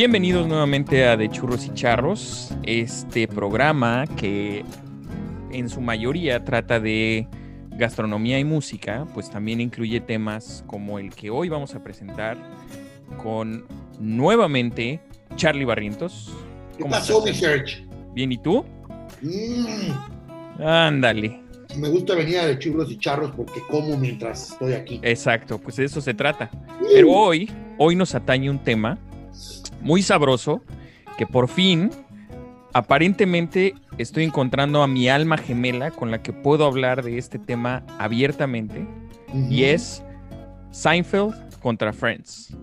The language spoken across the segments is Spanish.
Bienvenidos nuevamente a De Churros y Charros, este programa que en su mayoría trata de gastronomía y música, pues también incluye temas como el que hoy vamos a presentar con nuevamente Charlie Barrientos. ¿Qué pasó, mi Serge? Bien, ¿y tú? Mm, Ándale. me gusta venir a de churros y charros porque como mientras estoy aquí. Exacto, pues de eso se trata. Pero hoy, hoy nos atañe un tema muy sabroso que por fin, aparentemente, estoy encontrando a mi alma gemela con la que puedo hablar de este tema abiertamente y es Seinfeld contra Friends.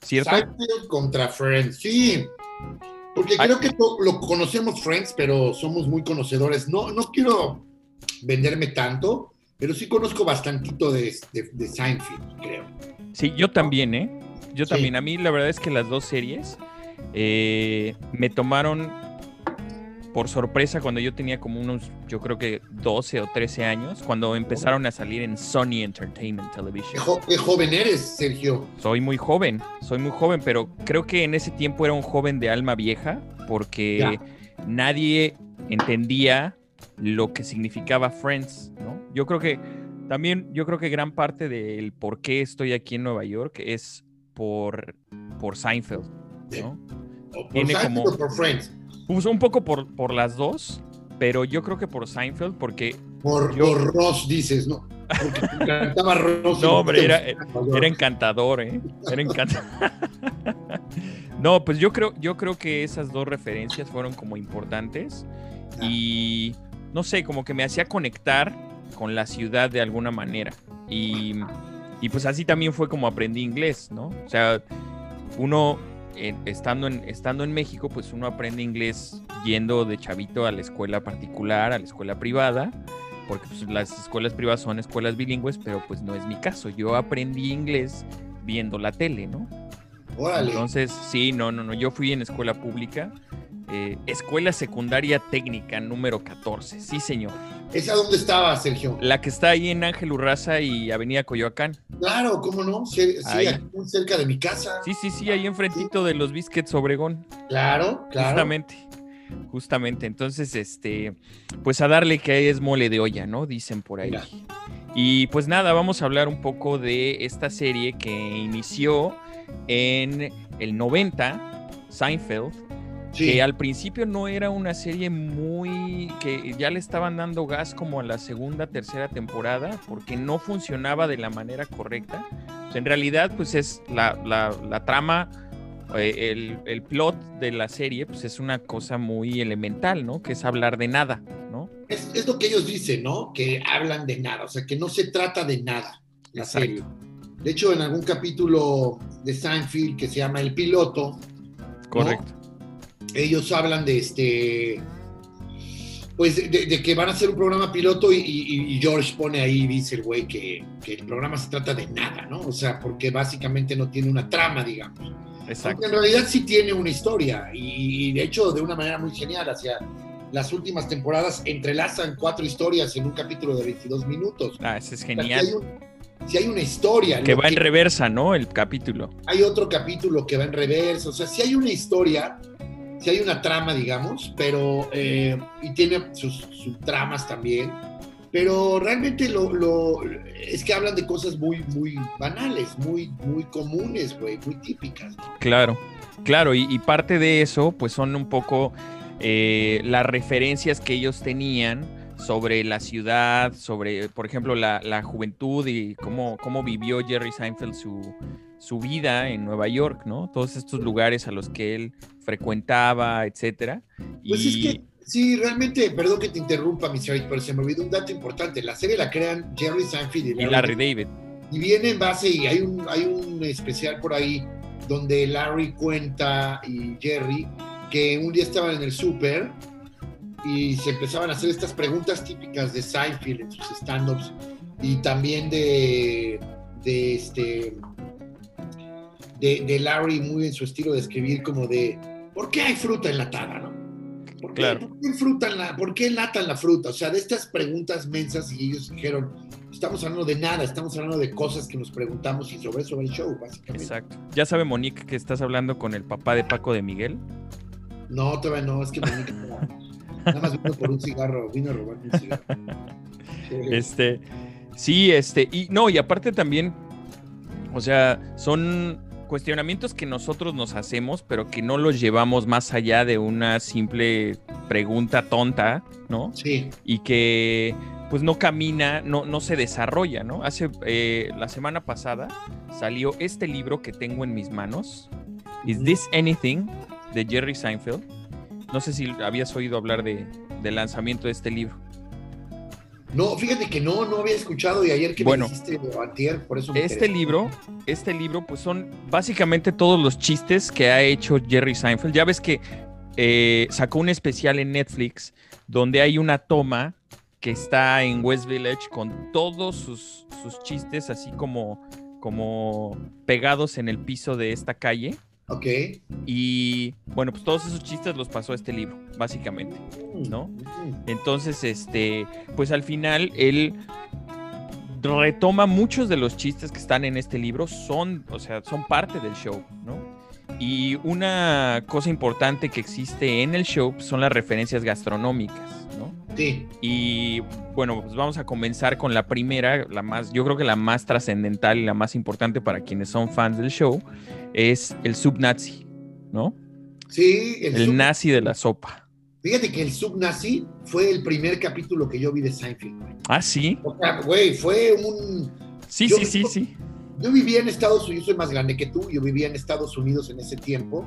¿Cierto? Seinfeld contra Friends, sí. Porque Ay. creo que lo conocemos Friends, pero somos muy conocedores. No, no quiero venderme tanto, pero sí conozco bastantito de, de, de Seinfeld, creo. Sí, yo también, ¿eh? Yo Sí. también. A mí la verdad es que las dos series eh, me tomaron por sorpresa cuando yo tenía como unos, yo creo que 12 o 13 años, cuando empezaron a salir en Sony Entertainment ¿Qué, Television. jo- qué joven eres, Sergio? Soy muy joven, soy muy joven, pero creo que en ese tiempo era un joven de alma vieja porque Ya. nadie entendía lo que significaba Friends, ¿no? Yo creo que también, yo creo que gran parte del por qué estoy aquí en Nueva York es por, por Seinfeld, ¿no? ¿O ¿Por Tiene Seinfeld como- o por Friends? Pues un poco por, por las dos, pero yo creo que por Seinfeld porque Por, Yo- por Ross, dices, ¿no? Porque te encantaba Ross. No, hombre, era- gustaba Era encantador, ¿eh? Era encantador. no, pues yo creo, yo creo que esas dos referencias fueron como importantes y no sé, como que me hacía conectar con la ciudad de alguna manera. Y, y pues así también fue como aprendí inglés, ¿no? O sea, uno eh, estando, en, estando en México, pues uno aprende inglés yendo de chavito a la escuela particular, a la escuela privada porque pues, las escuelas privadas son escuelas bilingües, pero pues no es mi caso. Yo aprendí inglés viendo la tele, ¿no? Órale. Entonces, sí, no, no, no. Yo fui en escuela pública, eh, escuela secundaria técnica número 14, sí, señor. ¿Esa dónde estaba, Sergio? La que está ahí en Ángel Urraza y Avenida Coyoacán. Claro, ¿cómo no? Sí, sí, Ahí. aquí muy cerca de mi casa. Sí, sí, sí, ahí enfrentito de los Biscuits Obregón. Claro, claro. Justamente. Justamente. Entonces, este, pues a darle que es mole de olla, ¿no? Dicen por ahí. Mira. Y pues nada, vamos a hablar un poco de esta serie que inició en el 90, Seinfeld, Sí. que al principio no era una serie muy que ya le estaban dando gas como a la segunda, tercera temporada, porque no funcionaba de la manera correcta. Sea, en realidad, pues es la, la- la trama, eh, el, el plot de la serie, pues es una cosa muy elemental, ¿no? Que es hablar de nada, ¿no? Es, es lo que ellos dicen, ¿no? Que hablan de nada, o sea, que no se trata de nada la Exacto. serie. De hecho, en algún capítulo de Seinfeld que se llama El Piloto, Correcto. Ellos hablan de este. Pues de, que van a hacer un programa piloto y, y- y George pone ahí, dice el güey, que, que el programa se trata de nada, ¿no? O sea, porque básicamente no tiene una trama, digamos. Exacto. Aunque en realidad sí tiene una historia y, y de hecho de una manera muy genial hacia las últimas temporadas entrelazan cuatro historias en un capítulo de 22 minutos. Ah, ese es O sea, genial. Si hay, una historia, Que va en reversa, ¿no? El capítulo. hay otro capítulo que va en reversa, o sea, si hay una historia, si hay una trama, digamos, pero eh, y tiene sus, tramas también, pero realmente lo, lo- es que hablan de cosas muy, muy banales, muy, muy comunes, güey, muy típicas. Claro, claro, y, y parte de eso, pues son un poco eh, las referencias que ellos tenían sobre la ciudad, sobre, por ejemplo, la, la juventud y cómo, cómo vivió Jerry Seinfeld su, su vida en Nueva York, ¿no? Todos estos lugares a los que él frecuentaba, etcétera. Pues y es que, sí, realmente, perdón que te interrumpa, Mr. Eric, pero se me olvidó un dato importante. La serie la crean Jerry Seinfeld y y Larry David. David. Y viene en base, y hay un, hay un especial por ahí donde Larry cuenta y Jerry que un día estaban en el súper y se empezaban a hacer estas preguntas típicas de Seinfeld en sus stand-ups y también de, de este de, de Larry muy en su estilo de escribir como de ¿por qué hay fruta enlatada? ¿no? ¿Por qué, Claro. ¿por qué fruta la, ¿Por qué enlatan la fruta? O sea, de estas preguntas mensas y ellos dijeron, estamos hablando de nada, estamos hablando de cosas que nos preguntamos y sobre eso va el show, básicamente. Exacto. ¿Ya sabe Monique que estás hablando con el papá de Paco de Miguel? No, todavía no, es que Monique nada más vino por un cigarro, vino a robar un cigarro. Este, sí, este, y no, y aparte también, o sea, son cuestionamientos que nosotros nos hacemos, pero que no los llevamos más allá de una simple pregunta tonta, ¿no? Sí. Y que pues no camina, no, no se desarrolla, ¿no? Hace eh, la semana pasada salió este libro que tengo en mis manos, Is This Anything? de Jerry Seinfeld. No sé si habías oído hablar de, del lanzamiento de este libro. No, fíjate que no, no había escuchado y ayer que Bueno. me dijiste antier, por eso me Este libro, este libro, pues son básicamente todos los chistes que ha hecho Jerry Seinfeld. Ya ves que eh, sacó un especial en Netflix donde hay una toma que está en West Village con todos sus, sus chistes así como, como pegados en el piso de esta calle. Ok. Y bueno, pues todos esos chistes los pasó a este libro, básicamente. ¿No? Mm. Entonces, este, pues al final él retoma muchos de los chistes que están en este libro, son, o sea, son parte del show, ¿no? Y una cosa importante que existe en el show son las referencias gastronómicas, ¿no? Sí. Y bueno, pues vamos a comenzar con la primera, la más, yo creo que la más trascendental y la más importante para quienes son fans del show, es el sub nazi, ¿no? Sí, El sub- nazi de la sopa. Fíjate que el subnazi fue el primer capítulo que yo vi de Seinfeld. güey. Ah, sí. O sea, güey, fue un... Sí, Yo- sí, sí, sí. Yo vivía en Estados Unidos, yo soy más grande que tú, yo vivía en Estados Unidos en ese tiempo,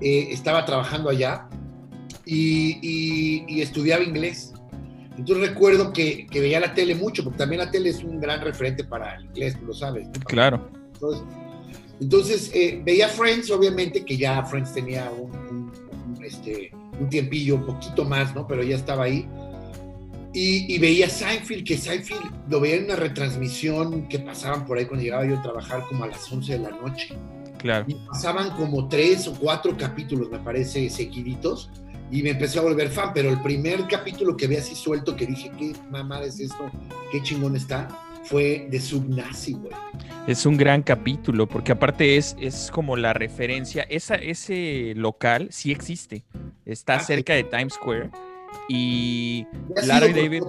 eh, estaba trabajando allá y, y- y estudiaba inglés. Entonces recuerdo que, que veía la tele mucho, porque también la tele es un gran referente para el inglés, tú lo sabes. ¿no? Claro. Entonces, entonces, eh, veía Friends, obviamente, que ya Friends tenía un, un- un, este, un tiempillo, un poquito más, ¿no? Pero ya estaba ahí. Y, y veía Seinfeld, que Seinfeld lo veía en una retransmisión que pasaban por ahí cuando llegaba yo a trabajar como a las 11 de la noche. Claro. Y pasaban como tres o cuatro capítulos, me parece, seguiditos. Y me empecé a volver fan, pero el primer capítulo que vi así suelto, que dije, ¿qué mamada es esto? ¿Qué chingón está? Fue de Subnazi, güey. Es un gran capítulo, porque aparte es, es como la referencia. Esa, ese local sí existe. Está Ah, sí. cerca de Times Square. Y ¿Ya has Larry David.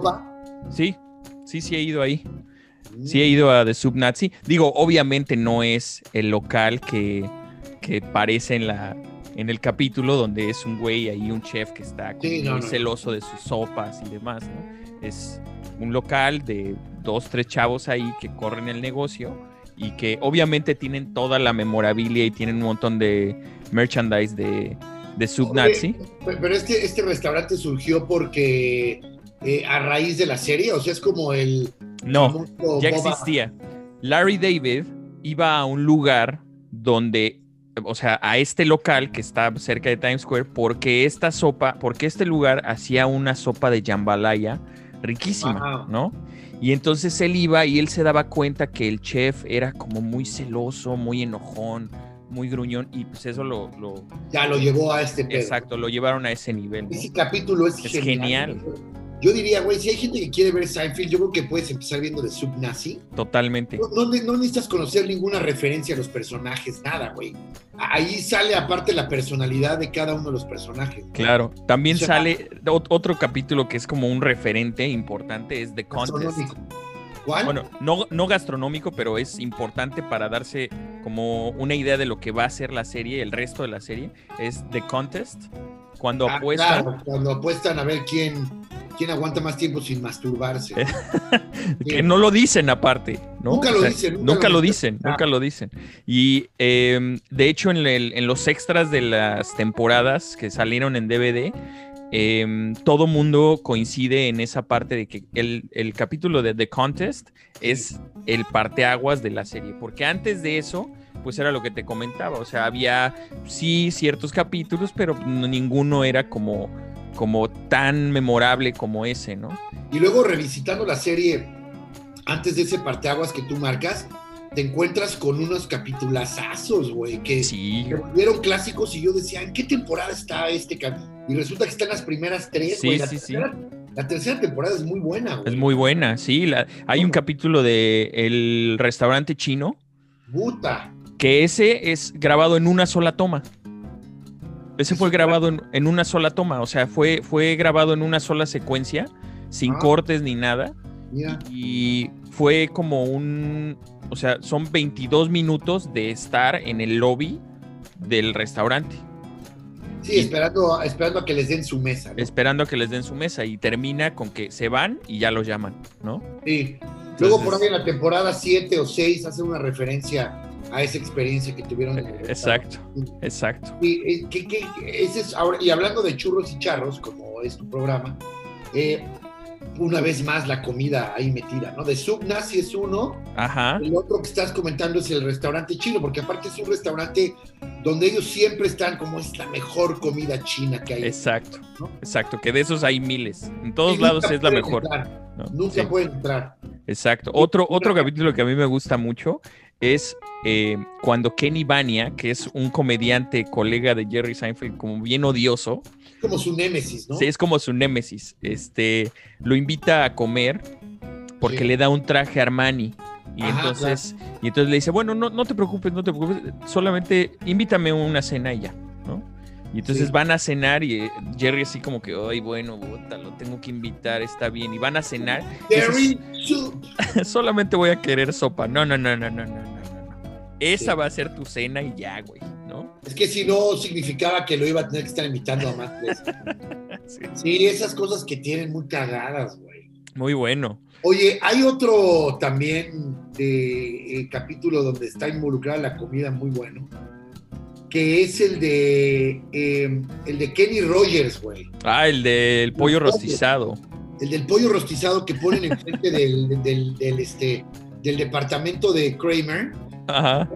Sí, sí, sí he ido ahí. Mm. Sí he ido a The Subnazi. Digo, obviamente no es el local que, que parece en la en el capítulo donde es un güey ahí, un chef que está Sí, muy no. celoso de sus sopas y demás, ¿no? Es un local de dos, tres chavos ahí que corren el negocio y que obviamente tienen toda la memorabilia y tienen un montón de merchandise de, de Subnazi. Pero este, este restaurante surgió porque eh, a raíz de la serie, o sea, es como el No, ya existía. Larry David iba a un lugar donde, o sea, a este local que está cerca de Times Square, porque esta sopa, porque este lugar hacía una sopa de jambalaya riquísima, Wow. ¿no? Y entonces él iba y él se daba cuenta que el chef era como muy celoso, muy enojón, muy gruñón, y pues eso lo, lo- Ya lo llevó a este pedo. exacto, lo llevaron a ese nivel, ¿no? Ese capítulo es, Es genial. genial. Yo diría, güey, si hay gente que quiere ver Seinfeld, yo creo que puedes empezar viendo de Subnazi. Totalmente. No, no, ne- no necesitas conocer ninguna referencia a los personajes, nada, güey. Ahí sale aparte la personalidad de cada uno de los personajes. Claro, también O sea, sale ot- otro capítulo que es como un referente importante, es The Contest. ¿Cuál? Bueno, no, no gastronómico, pero es importante para darse como una idea de lo que va a ser la serie, el resto de la serie, es The Contest, cuando Ah, apuestan, claro, cuando apuestan a ver quién, quién aguanta más tiempo sin masturbarse. Eh, que no lo dicen aparte, ¿no? Nunca lo dicen, nunca Nunca lo dicen. dicen, Ah. nunca lo dicen. Y eh, de hecho en, el- en los extras de las temporadas que salieron en DVD, eh, todo mundo coincide en esa parte de que el, el capítulo de The Contest es el parteaguas de la serie, porque antes de eso, pues era lo que te comentaba, o sea, había sí ciertos capítulos, pero no- ninguno era como, como tan memorable como ese, ¿no? Y luego revisitando la serie, antes de ese parteaguas que tú marcas, te encuentras con unos capitulazazos, güey, que Sí, se volvieron clásicos y yo decía, ¿en qué temporada está este? cap-?" Y resulta que está en las primeras tres, Sí, güey. La, sí, sí. tercera- La tercera temporada es muy buena, güey. Es muy buena, sí. La, hay un capítulo de El restaurante chino. Puta. Que ese es grabado en una sola toma. Ese fue grabado en, en, una sola toma, o sea, fue, fue grabado en una sola secuencia, sin Ah. cortes ni nada. Mira. Y fue como un, o sea, son 22 minutos de estar en el lobby del restaurante, Sí, esperando, esperando a que les den su mesa. ¿no? esperando a que les den su mesa y termina con que se van y ya los llaman, ¿no? Sí. Luego por ahí en la temporada 7 o 6 hace una referencia a esa experiencia que tuvieron el Exacto, exacto. Y, eh, que- que- ese es ahora- y hablando de churros y charros, como es tu programa, eh, una vez más la comida ahí metida, ¿no? De Sub Nazi es uno, Ajá, el otro que estás comentando es el restaurante chino, porque aparte es un restaurante donde ellos siempre están como es la mejor comida china que hay. exacto, ¿no? exacto, que de esos hay miles. En todos Y lados es la mejor. entrar, ¿no? Nunca Sí. pueden entrar. Exacto. Otro, otro capítulo que a mí me gusta mucho es eh, cuando Kenny Bania, que es un comediante colega de Jerry Seinfeld, como bien odioso, Es como su némesis, ¿no? sí, es como su némesis, este, lo invita a comer porque Sí. le da un traje Armani. Y Ajá, entonces, y entonces le dice, bueno, no, no te preocupes, no te preocupes, solamente invítame a una cena y ya, ¿no? Y entonces Sí. van a cenar y eh, Jerry así como que, ay, bueno, puta, lo tengo que invitar, está bien. Y van a cenar Jerry solamente voy a querer sopa. No, no, no, no, no, no. Esa Sí. va a ser tu cena y ya, güey, ¿no? Es que si no significaba que lo iba a tener que estar invitando a más. Sí. Sí, esas cosas que tienen muy cagadas, güey. Muy bueno. Oye, hay otro también de, eh, capítulo donde está involucrada la comida muy bueno, que es el de eh, el de Kenny Rogers, güey. Ah, el del pollo pollo. rostizado. El del pollo rostizado que ponen enfrente del, del, del, este, del departamento de Kramer. Ajá.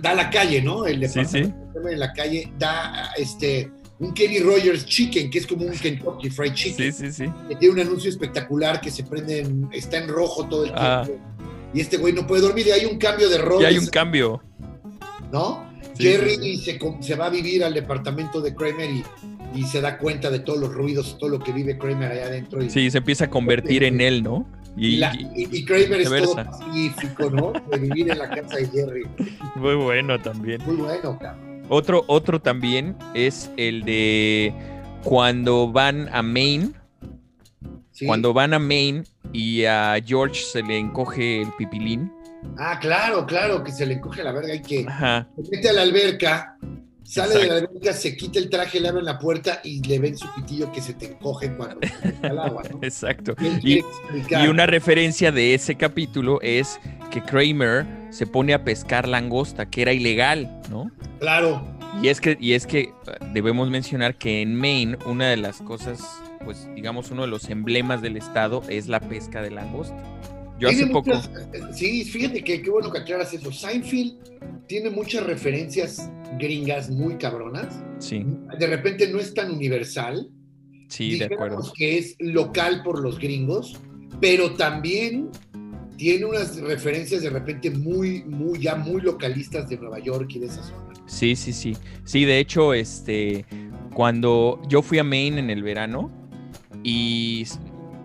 Da, la calle, ¿no? El Sí, departamento de Kramer en la calle da este un Kenny Rogers Chicken, que es como un Kentucky Fried Chicken. Sí, sí, sí. que tiene un anuncio espectacular que se prende, en- está en rojo todo el tiempo. Ah. Y este güey no puede dormir y hay un cambio de rol. Y hay un cambio. ¿No? Sí, Jerry sí, Se, va a vivir al departamento de Kramer y, y se da cuenta de todos los ruidos, todo lo que vive Kramer allá adentro. Y, Sí, se empieza a convertir en él, ¿no? Y, Y, la- y- y Kramer es todo pacífico, ¿no? De vivir en la casa de Jerry. muy bueno también. Muy bueno, cabrón. Otro, otro también es el de cuando van a Maine. Sí. Cuando van a Maine y a George se le encoge el pipilín. Ah, claro, claro, que se le encoge la verga y que Ajá. se mete a la alberca, sale de la alberca, se quita el traje, le abren la puerta y le ven su pitillo que se te encoge cuando al agua, ¿no? Exacto. Y una referencia de ese capítulo es que Kramer se pone a pescar langosta, que era ilegal, ¿no? Claro, Y es que, y es que eh, debemos mencionar que en Maine una de las cosas, pues digamos uno de los emblemas del estado es la pesca de langosta. Yo hace poco, muchas- sí, fíjate que qué bueno que aclaras eso. Seinfeld tiene muchas referencias gringas muy cabronas. sí, De repente no es tan universal. sí, de acuerdo. que es local por los gringos, pero también tiene unas referencias de repente muy, muy, ya muy localistas de Nueva York y de esa zona. Sí, sí, sí. Sí, de hecho, este, cuando yo fui a Maine en el verano y,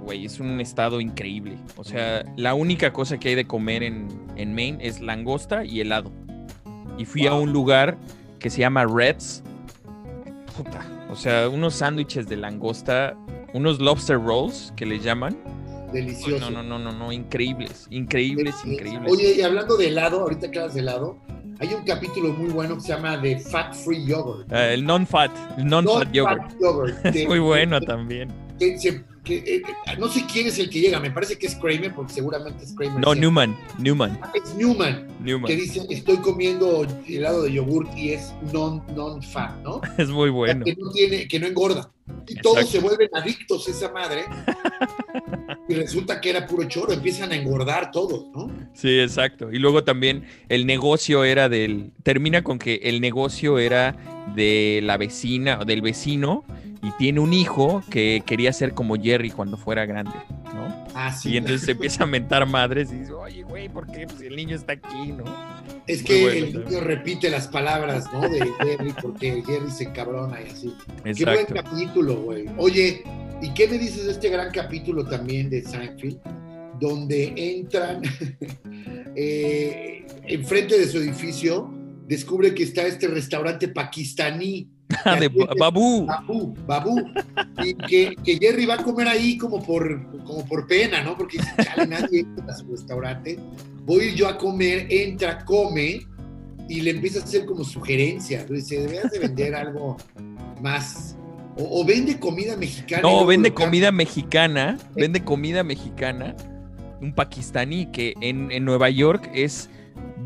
güey, es un estado increíble. O sea, la única cosa que hay de comer en, en Maine es langosta y helado. Y fui a un lugar que se llama Reds. Puta, o sea, unos sándwiches de langosta, unos lobster rolls que le llaman. Delicioso. No, no, no, no, no, increíbles, increíbles, increíbles. Oye, y hablando de helado, ahorita que hablas de helado, hay un capítulo muy bueno que se llama The Fat Free Yogurt. Ah, el non-fat, el non-fat No yogurt. yogurt. Muy bueno también. que se- que, eh, no sé quién es el que llega, me parece que es Kramer, porque seguramente es Kramer. No. Newman, Newman, Es Newman, Newman. que dice, estoy comiendo helado de yogurt y es non, non-fat, ¿no? Es muy bueno. Que no tiene, que no engorda. Y todos Exacto. se vuelven adictos a esa madre. y resulta que era puro choro, empiezan a engordar todos, ¿no? Sí, exacto. Y luego también el negocio era del. Termina con que el negocio era de la vecina o del vecino y tiene un hijo que quería ser como Jerry cuando fuera grande, ¿no? Ah, sí. Y entonces se empieza a mentar madres y dice, oye, güey, ¿por qué? Pues el niño está aquí, ¿no? Es que bueno el niño repite las palabras, ¿no? De Jerry, porque Jerry se encabrona y así. Qué buen capítulo, güey. Oye, ¿Y qué me dices de este gran capítulo también de Seinfeld, donde entran eh, enfrente de su edificio, descubre que está este restaurante pakistaní? de Babu. Babu, Babu. Y que, que, Jerry va a comer ahí como por, como por pena, ¿no? Porque dice, chale, nadie entra a su restaurante. Voy yo a comer, entra, come y le empieza a hacer como sugerencias. Dice, deberías de vender algo más. O, o vende comida mexicana. No, vende comida mexicana. Vende comida mexicana. Un pakistaní que en, en Nueva York es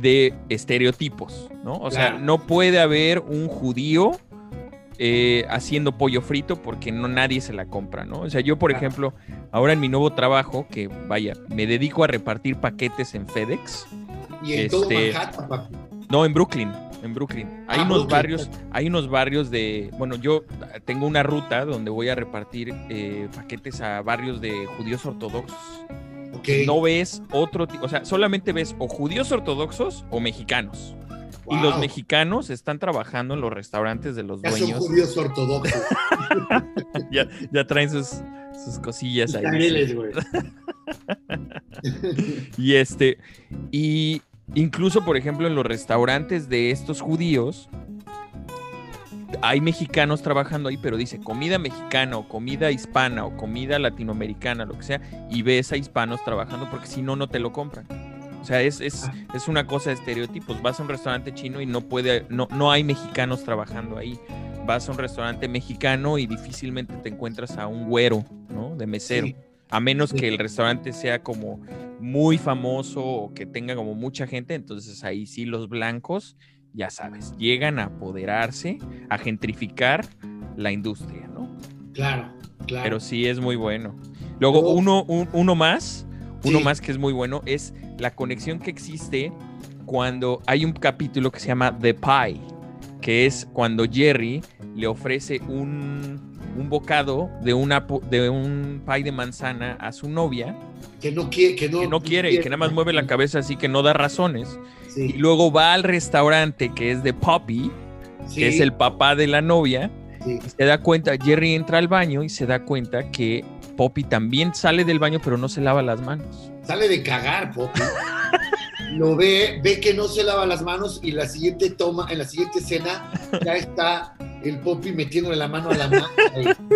de estereotipos, ¿no? O sea, no puede haber un judío eh, haciendo pollo frito porque no nadie se la compra, ¿no? O sea, yo, por ejemplo, ahora en mi nuevo trabajo, que vaya, me dedico a repartir paquetes en FedEx. Y en todo Manhattan, papi. No, en Brooklyn, en Brooklyn. Hay Ah, unos Brooklyn, barrios, hay unos barrios de, bueno, yo tengo una ruta donde voy a repartir eh, paquetes a barrios de judíos ortodoxos. Ok. No ves otro, ti- o sea, solamente ves o judíos ortodoxos o mexicanos. Y los mexicanos están trabajando en los restaurantes de los Ya son dueños. judíos ortodoxos. ya, ya traen sus, sus cosillas ahí. Güey. Y este, y incluso, por ejemplo, en los restaurantes de estos judíos, hay mexicanos trabajando ahí, pero dice comida mexicana o comida hispana o comida latinoamericana, lo que sea, y ves a hispanos trabajando porque si no, no te lo compran. O sea, es, es, Ah. es una cosa de estereotipos. Vas a un restaurante chino y no puede, no, no hay mexicanos trabajando ahí. Vas a un restaurante mexicano y difícilmente te encuentras a un güero, ¿no? De mesero. Sí. A menos Sí. que el restaurante sea como muy famoso o que tenga como mucha gente, entonces ahí sí los blancos, ya sabes, llegan a apoderarse, a gentrificar la industria, ¿no? Claro, claro. Pero sí es muy bueno. Luego, Luego- uno, un- uno más, uno Sí. más que es muy bueno, es la conexión que existe cuando hay un capítulo que se llama The Pie, que es cuando Jerry le ofrece un, un bocado de, una, de un pie de manzana a su novia, que no quiere, que no, que no quiere y que nada más mueve la cabeza así que no da razones. Sí, Y luego va al restaurante que es de Poppy, sí, que es el papá de la novia, sí. y se da cuenta, Jerry entra al baño y se da cuenta que Poppy también sale del baño pero no se lava las manos. Sale de cagar, Poppy. Lo ve, ve que no se lava las manos y la siguiente toma, en la siguiente escena, ya está el Poppy metiéndole la mano a la mano.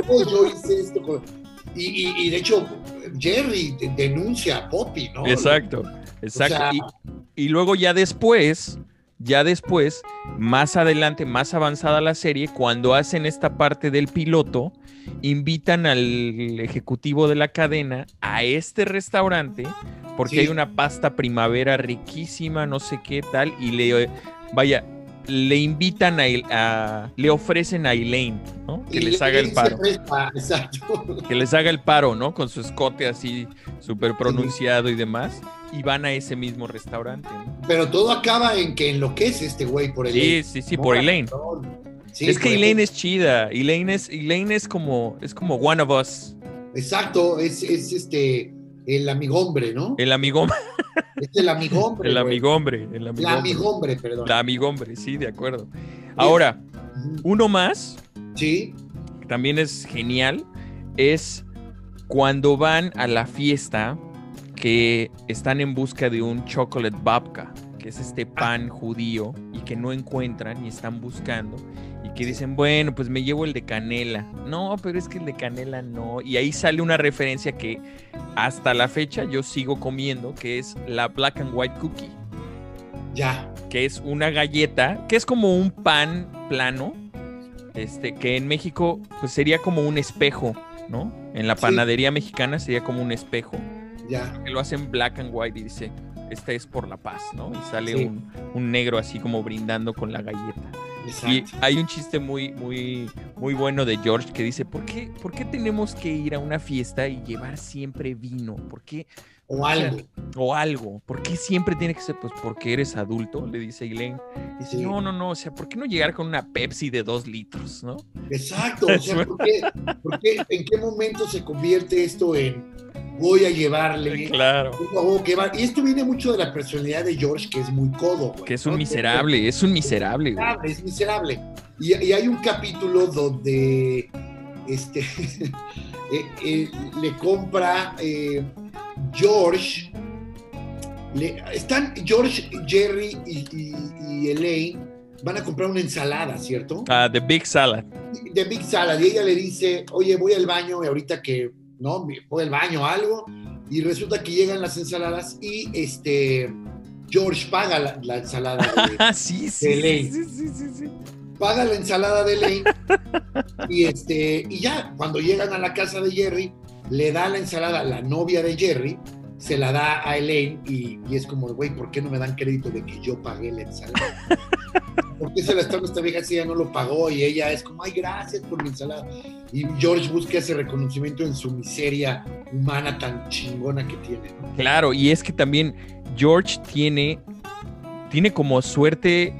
Oh, yo hice esto. con-". Y, y- y de hecho, Jerry de- denuncia a Poppy, ¿no? Exacto, exacto. sea- y, y luego ya después, ya después, más adelante, más avanzada la serie, cuando hacen esta parte del piloto, invitan al ejecutivo de la cadena a este restaurante porque Sí. hay una pasta primavera riquísima, no sé qué tal, y le, vaya, le invitan a, a- le ofrecen a Elaine, ¿no? Que Y les haga el paro. presta, exacto. que les haga el paro, ¿no? Con su escote así súper pronunciado y demás. Y van a ese mismo restaurante, ¿no? Pero todo acaba en que enloquece este güey por Sí, Elaine. sí, sí, por Elaine. Sí, es que Elaine es chida. Elaine es, Elaine es como, es como one of us. Exacto, es, es este, el amigombre, ¿no? El amigón, Es el amigombre. el amigombre, el La amigombre. amigombre, perdón. La amigombre, sí, de acuerdo. Ahora, uno más, Sí, que también es genial, es cuando van a la fiesta que están en busca de un chocolate babka, que es este pan judío y que no encuentran y están buscando que dicen, bueno, pues me llevo el de canela. No, pero es que el de canela no. Y ahí sale una referencia que hasta la fecha yo sigo comiendo, que es la black and white cookie, ya. que es una galleta, que es como un pan plano, este, que en México pues sería como un espejo, ¿no? En la Sí. panadería mexicana sería como un espejo, Ya, que lo hacen black and white y dice, esta es por la paz, ¿no? Y sale Sí. un, un negro así como brindando con la galleta. Y exacto. hay un chiste muy, muy, muy bueno de George que dice, ¿por qué, ¿por qué tenemos que ir a una fiesta y llevar siempre vino? ¿Por qué? O algo. O algo. ¿Por qué siempre tiene que ser? Pues porque eres adulto, le dice Elaine. Dice, Sí. no, no, no, o sea, ¿por qué no llegar con una Pepsi de dos litros, no? Exacto. O sea, ¿por qué, por qué- ¿en qué momento se convierte esto en voy a llevarle? Claro. que va- Y esto viene mucho de la personalidad de George, que es muy codo. güey, Que es un ¿no? miserable, es un miserable, güey. miserable, es miserable. Y, y hay un capítulo donde este, eh, eh, le compra eh, George. le- están George, Jerry y, y- y Elaine van a comprar una ensalada, ¿cierto? Ah, The Big Salad. De Big Salad. Y ella le dice, oye, voy al baño y ahorita que, no, voy al baño algo. Y resulta que llegan las ensaladas y este George paga la, la ensalada de, Ah, sí, De paga la ensalada de Elaine y este y ya cuando llegan a la casa de Jerry le da la ensalada a la novia de Jerry se la da a Elaine y, y es como güey ¿por qué no me dan crédito de que yo pagué la ensalada? ¿Por qué se la dando esta vieja si ella no lo pagó y ella es como ay gracias por mi ensalada? Y George busca ese reconocimiento en su miseria humana tan chingona que tiene. Claro, y es que también George tiene, tiene como suerte,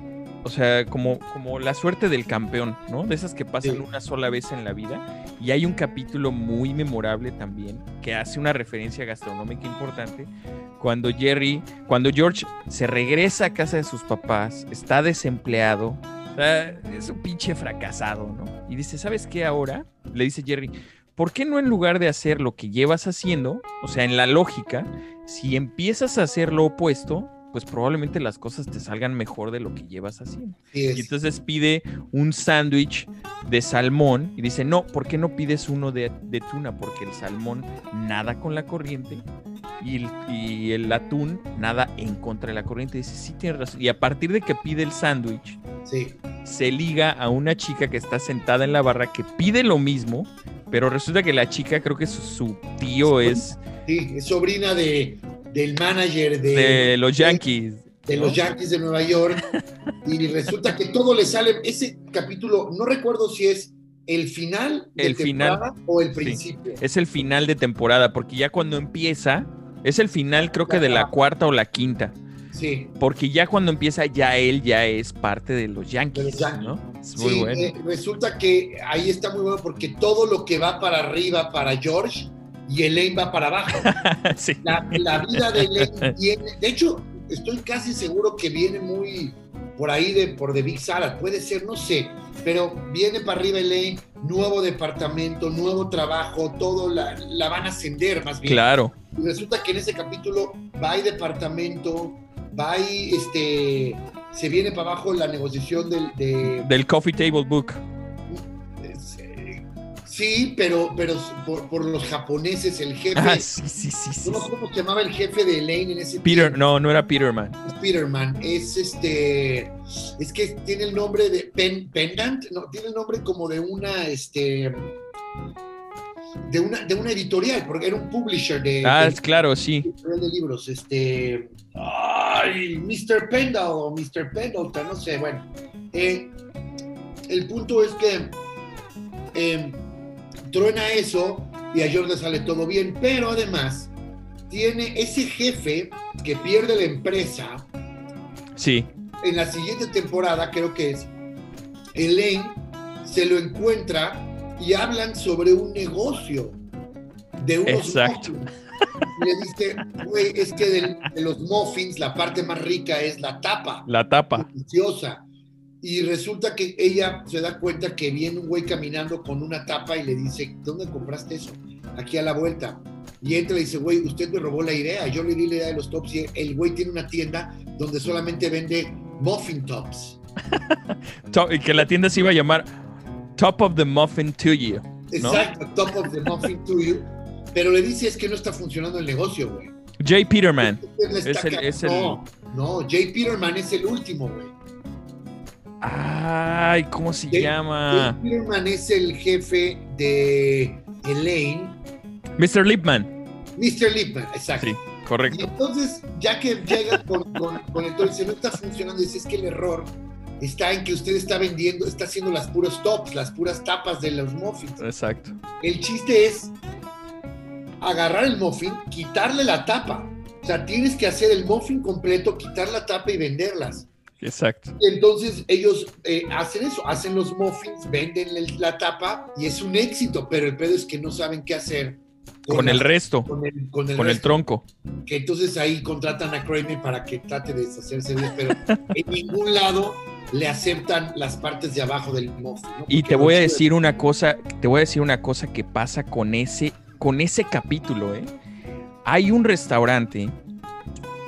o sea, como, como la suerte del campeón, ¿no? De esas que pasan Sí. una sola vez en la vida. Y hay un capítulo muy memorable también que hace una referencia gastronómica importante cuando Jerry, cuando George se regresa a casa de sus papás, está desempleado. o sea, Es un pinche fracasado, ¿no? Y dice, ¿sabes qué ahora? Le dice Jerry, ¿por qué no en lugar de hacer lo que llevas haciendo, o sea, en la lógica, si empiezas a hacer lo opuesto, pues probablemente las cosas te salgan mejor de lo que llevas haciendo. Sí, Y entonces pide un sándwich de salmón y dice, no, ¿por qué no pides uno de, de tuna? Porque el salmón nada con la corriente y el, y el atún nada en contra de la corriente. dice, sí, tienes razón. Y a partir de que pide el sándwich, sí. se liga a una chica que está sentada en la barra que pide lo mismo, pero resulta que la chica, creo que su, su tío es Sí, es sobrina de, del manager de, de los Yankees. de los. Yankees de Nueva York y resulta que todo le sale, ese capítulo, no recuerdo si es el final de El final, temporada o el sí. principio. Es el final de temporada, porque ya cuando empieza, es el final creo que de la cuarta o la quinta. Sí, Porque ya cuando empieza, ya él ya es parte de los Yankees, De los Yankees. ¿no? Es muy sí, bueno. eh, resulta que ahí está muy bueno porque todo lo que va para arriba para George y Elaine va para abajo. sí. La, la vida de Elaine viene, de hecho, estoy casi seguro que viene muy por ahí de por The Big Salad, puede ser, no sé, pero viene para arriba Elaine, nuevo departamento, nuevo trabajo, todo la, la van a ascender más bien. Claro. Y resulta que en ese capítulo va y departamento, va y este, se viene para abajo la negociación del, de, Del Coffee Table Book. Sí, pero, pero por, por los japoneses, el jefe, Ah, sí, sí, sí, sí. no cómo se llamaba el jefe de Elaine en ese Peter, tiempo. no, no era Peterman. Es Peterman, es este, es que tiene el nombre de Pen, Pendant, no, tiene el nombre como de una, este, de una, de una editorial, porque era un publisher de, Ah, de- es claro, sí. editorial de libros, este, ay, Mr. Pendle o Mr. Pendleton, no sé, bueno, Eh, el punto es que eh, truena eso y a le sale todo bien, pero además tiene ese jefe que pierde la empresa Sí. en la siguiente temporada, creo que es, Elaine se lo encuentra y hablan sobre un negocio de unos Exacto. muffins. Y le dice, güey, es que del- de los muffins la parte más rica es la tapa, La tapa. deliciosa. Y resulta que ella se da cuenta que viene un güey caminando con una tapa y le dice, ¿dónde compraste eso? Aquí a la vuelta. Y entra y dice, güey, usted me robó la idea. Yo le di la idea de los tops y el güey tiene una tienda donde solamente vende muffin tops. To- y que la tienda se iba a llamar Top of the Muffin to You. ¿no? Exacto, top of the muffin to you. Pero le dice, es que no está funcionando el negocio, güey. Jay Peterman. Es el- es el- No, no, Jay Peterman es el último, güey. Ay, ¿cómo se llama? Jay Peterman es el jefe de Elaine, Mr. Lipman. Mr. Lipman, exacto. Sí, Y correcto. entonces, ya que llega con, con, con el todo, dice, no está funcionando, dice, es que el error está en que usted está vendiendo, está haciendo las puras tops, las puras tapas de los muffins. Exacto. El chiste es agarrar el muffin, quitarle la tapa. O sea, tienes que hacer el muffin completo, quitar la tapa y venderlas. Exacto. Entonces ellos eh, hacen eso, hacen los muffins, venden la tapa y es un éxito, pero el pedo es que no saben qué hacer Con el resto. Con el, con el Con el resto. tronco. que entonces ahí contratan a Kramer para que trate de deshacerse de él, pero en ningún lado le aceptan las partes de abajo del muffin. ¿no? Y te voy a decir una cosa, te voy a decir una cosa que pasa con ese, con ese capítulo, ¿eh? Hay un restaurante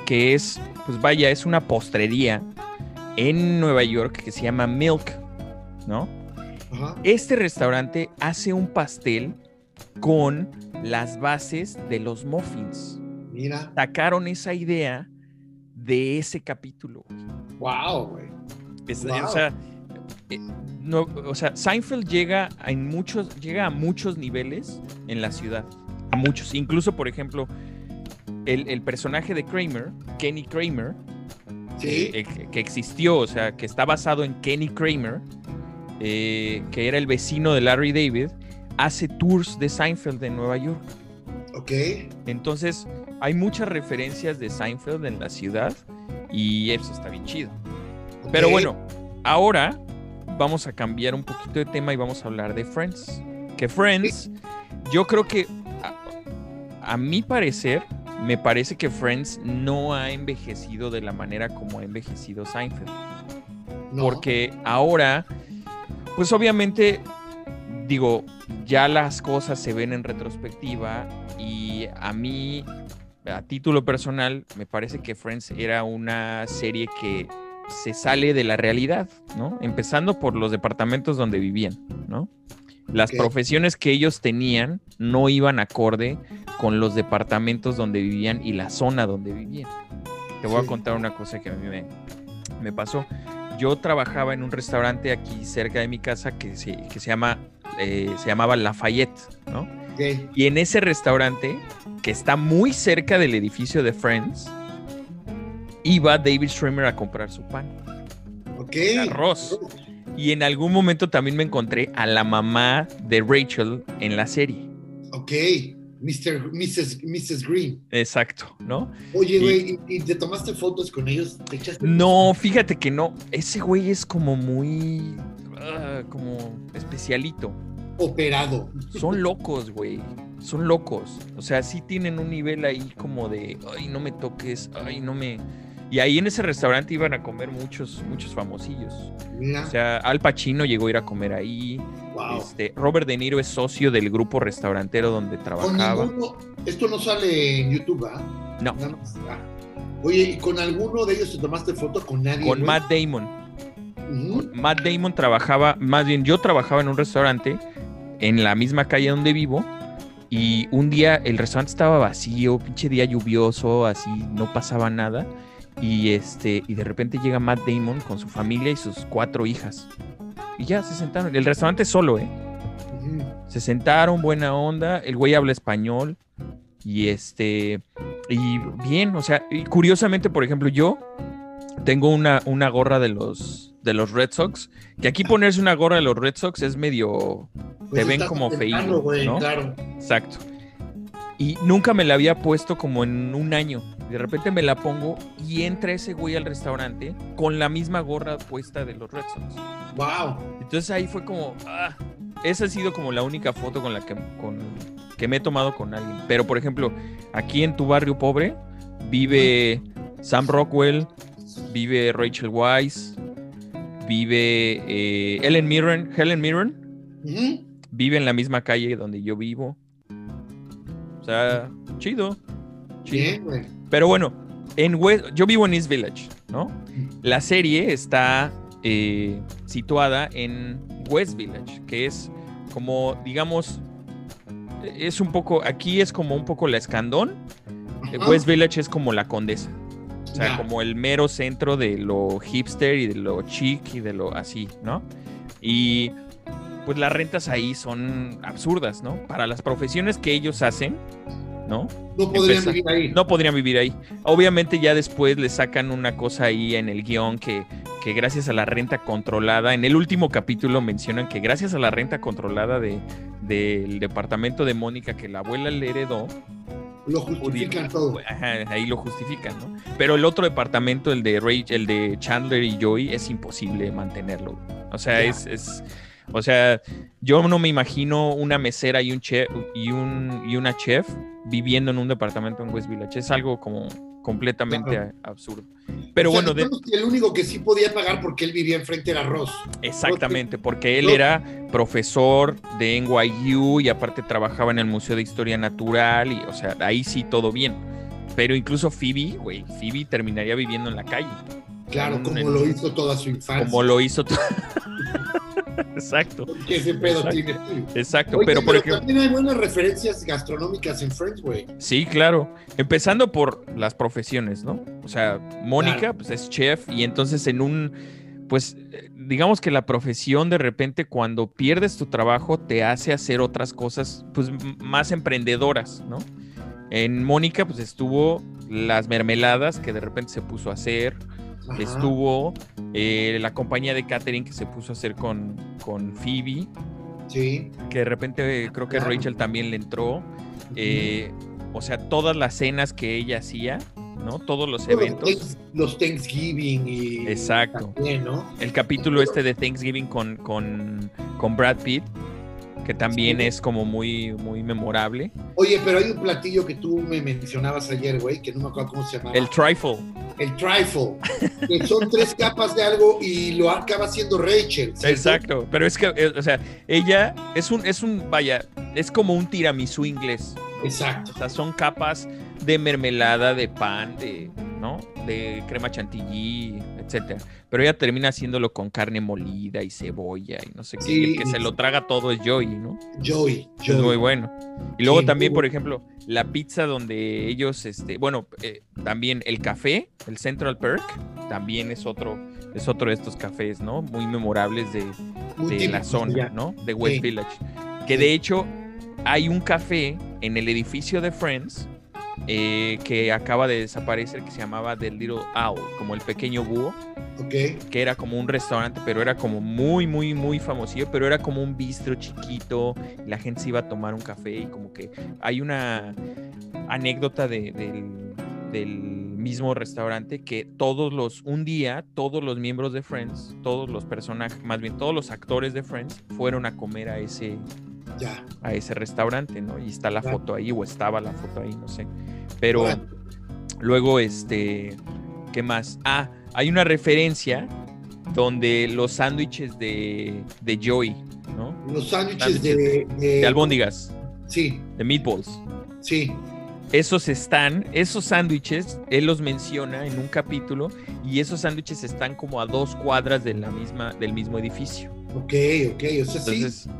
que es, pues vaya, es una postrería en Nueva York que se llama Milk, ¿no? Ajá. Este restaurante hace un pastel con las bases de los muffins. Mira, Sacaron esa idea de ese capítulo. wow, güey. Wow. O sea, eh, no, o sea, Seinfeld llega a, en muchos, llega a muchos niveles en la ciudad. A muchos. Incluso, por ejemplo, el, el personaje de Kramer, Kenny Kramer, Sí, eh, que, existió, o sea, que está basado en Kenny Kramer, eh, que era el vecino de Larry David, hace tours de Seinfeld en Nueva York. ok. Entonces, hay muchas referencias de Seinfeld en la ciudad y eso está bien chido. Pero bueno, ahora vamos a cambiar un poquito de tema y vamos a hablar de Friends. Que Friends, yo creo que a, a mi parecer, me parece que Friends no ha envejecido de la manera como ha envejecido Seinfeld. No. Porque ahora, pues obviamente, digo, ya las cosas se ven en retrospectiva y a mí, a título personal, me parece que Friends era una serie que se sale de la realidad, ¿no? Empezando por los departamentos donde vivían, ¿no? Las profesiones que ellos tenían no iban acorde con los departamentos donde vivían y la zona donde vivían. Te voy a contar una cosa que a mí me, me pasó. Yo trabajaba en un restaurante aquí cerca de mi casa que se, que se llama eh, se llamaba Lafayette, ¿no? Ok. Y en ese restaurante, que está muy cerca del edificio de Friends, iba David Schremer a comprar su pan. Ok. Arroz. Y en algún momento también me encontré a la mamá de Rachel en la serie. Ok. Mr. Mrs. Mrs. Green. Exacto, ¿no? Oye, güey, ¿y, y te tomaste fotos con ellos? ¿Te echaste No, fíjate que no. Ese güey es como muy. ah, como especialito. operado? Son locos, güey. Son locos. O sea, sí tienen un nivel ahí como de, ay, no me toques, ay, no me... Y ahí en ese restaurante iban a comer muchos, muchos famosillos. O sea, Al Pacino llegó a ir a comer ahí. wow. Este, Robert De Niro es socio del grupo restaurantero donde trabajaba. ninguno, esto no sale en YouTube, ¿ah? No, Nada más, ah. Oye, ¿y con alguno de ellos te tomaste foto con nadie? con? Matt Damon. Ujú. Matt Damon trabajaba, más bien yo trabajaba en un restaurante en la misma calle donde vivo y un día el restaurante estaba vacío, pinche día lluvioso, así no pasaba nada y este y de repente llega Matt Damon con su familia y sus cuatro hijas y ya se sentaron. El restaurante es solo, ¿eh? Se sentaron, buena onda, el güey habla español y este y bien, o sea, y curiosamente, por ejemplo, yo tengo una, una gorra de los de los Red Sox, que aquí ponerse una gorra de los Red Sox es medio Pues Te ven como güey, ¿no? Claro. exacto. Y nunca me la había puesto como en un año. De repente me la pongo y entra ese güey al restaurante con la misma gorra puesta de los Red Sox. Wow. Entonces ahí fue como, ah, esa ha sido como la única foto con la que, con, que me he tomado con alguien. Pero por ejemplo, aquí en tu barrio pobre vive Sam Rockwell, vive Rachel Weisz, vive eh, Ellen Mirren, Helen Mirren, vive en la misma calle donde yo vivo. O sea, chido. Bien, güey. Pero bueno, en West, yo vivo en East Village, ¿no? La serie está eh, situada en West Village, que es como, digamos, es un poco, aquí es como un poco la Escandón, eh, Ajá. West Village es como la Condesa, o sea, como el mero centro de lo hipster y de lo chic y de lo así, ¿no? Y pues las rentas ahí son absurdas, ¿no? Para las profesiones que ellos hacen, ¿no? No podrían Empezar- vivir ahí. no podrían vivir ahí. Obviamente ya después le sacan una cosa ahí en el guion que, que gracias a la renta controlada, en el último capítulo mencionan que gracias a la renta controlada de, del departamento de Mónica que la abuela le heredó, Lo justifican todo. ajá, ahí lo justifican, ¿no? Pero el otro departamento, el de Rachel, el de Chandler y Joey, es imposible mantenerlo. O sea, es- O sea, yo no me imagino una mesera y un chef y un y una chef viviendo en un departamento en West Village. Es algo como completamente Claro. absurdo. Pero O sea, bueno, de- el único que sí podía pagar porque él vivía enfrente era Ross. exactamente, porque él no. era profesor de NYU y aparte trabajaba en el Museo de Historia Natural y, o sea, ahí sí todo bien. Pero incluso Phoebe, güey, Phoebe terminaría viviendo en la calle, Claro, como en- lo hizo toda su infancia. como lo hizo. to- Exacto, Porque ese pedo Exacto. tiene exacto. Oye, pero por ejemplo, también hay buenas referencias gastronómicas en Friends, güey. Sí, claro. Empezando por las profesiones, ¿no? O sea, Mónica, Claro. pues es chef y entonces en un, pues, digamos que la profesión de repente cuando pierdes tu trabajo te hace hacer otras cosas, pues, más emprendedoras, ¿no? En Mónica, pues estuvo las mermeladas que de repente se puso a hacer, Ajá. estuvo eh, la compañía de catering que se puso a hacer con, con Phoebe, Sí. que de repente creo que Claro. Rachel también le entró. Eh, o sea, todas las cenas que ella hacía, ¿no? Todos los eventos. Los Thanksgiving y. Exacto. También, ¿no? El capítulo este de Thanksgiving con, con, con Brad Pitt, que también Sí. es como muy, muy memorable. Oye, pero hay un platillo que tú me mencionabas ayer, güey, que no me acuerdo cómo se llama. El trifle. El trifle. que son tres capas de algo y lo acaba haciendo Rachel. Exacto. Pero es que, eh, o sea, ella es un, es un, vaya, es como un tiramisú inglés. Exacto. O sea, son capas de mermelada, de pan, de, ¿no? De crema chantilly, etcétera. Pero ella termina haciéndolo con carne molida y cebolla y no sé qué. Sí, y el que se lo traga todo es Joey, ¿no? Joey. Es Joey. muy bueno. Y luego Sí, también, por ejemplo, la pizza donde ellos, este, bueno, eh, también el café, el Central Perk, también es otro, es otro de estos cafés, ¿no? Muy memorables de, Muy de la típicos zona. ¿no? De West Sí. Village. Que de hecho hay un café en el edificio de Friends eh, que acaba de desaparecer que se llamaba The Little Owl, como el pequeño búho, Ok. que era como un restaurante, pero era como muy, muy, muy famosillo, pero era como un bistro chiquito, y la gente se iba a tomar un café y como que hay una anécdota de- del, del mismo restaurante que todos los, un día, todos los miembros de Friends, todos los personajes, más bien todos los actores de Friends fueron a comer a ese, Ya. a ese restaurante, ¿no? Y está la foto ahí, o estaba la foto ahí, no sé. Pero Bueno, luego, este, ¿qué más? Ah, hay una referencia donde los sándwiches de, de Joey, ¿no? los sándwiches de, de. De albóndigas, Sí, de meatballs. sí. Esos están, esos sándwiches, él los menciona en un capítulo y esos sándwiches están como a dos cuadras de la misma, del mismo edificio. Ok, ok. O sea, Entonces, sí,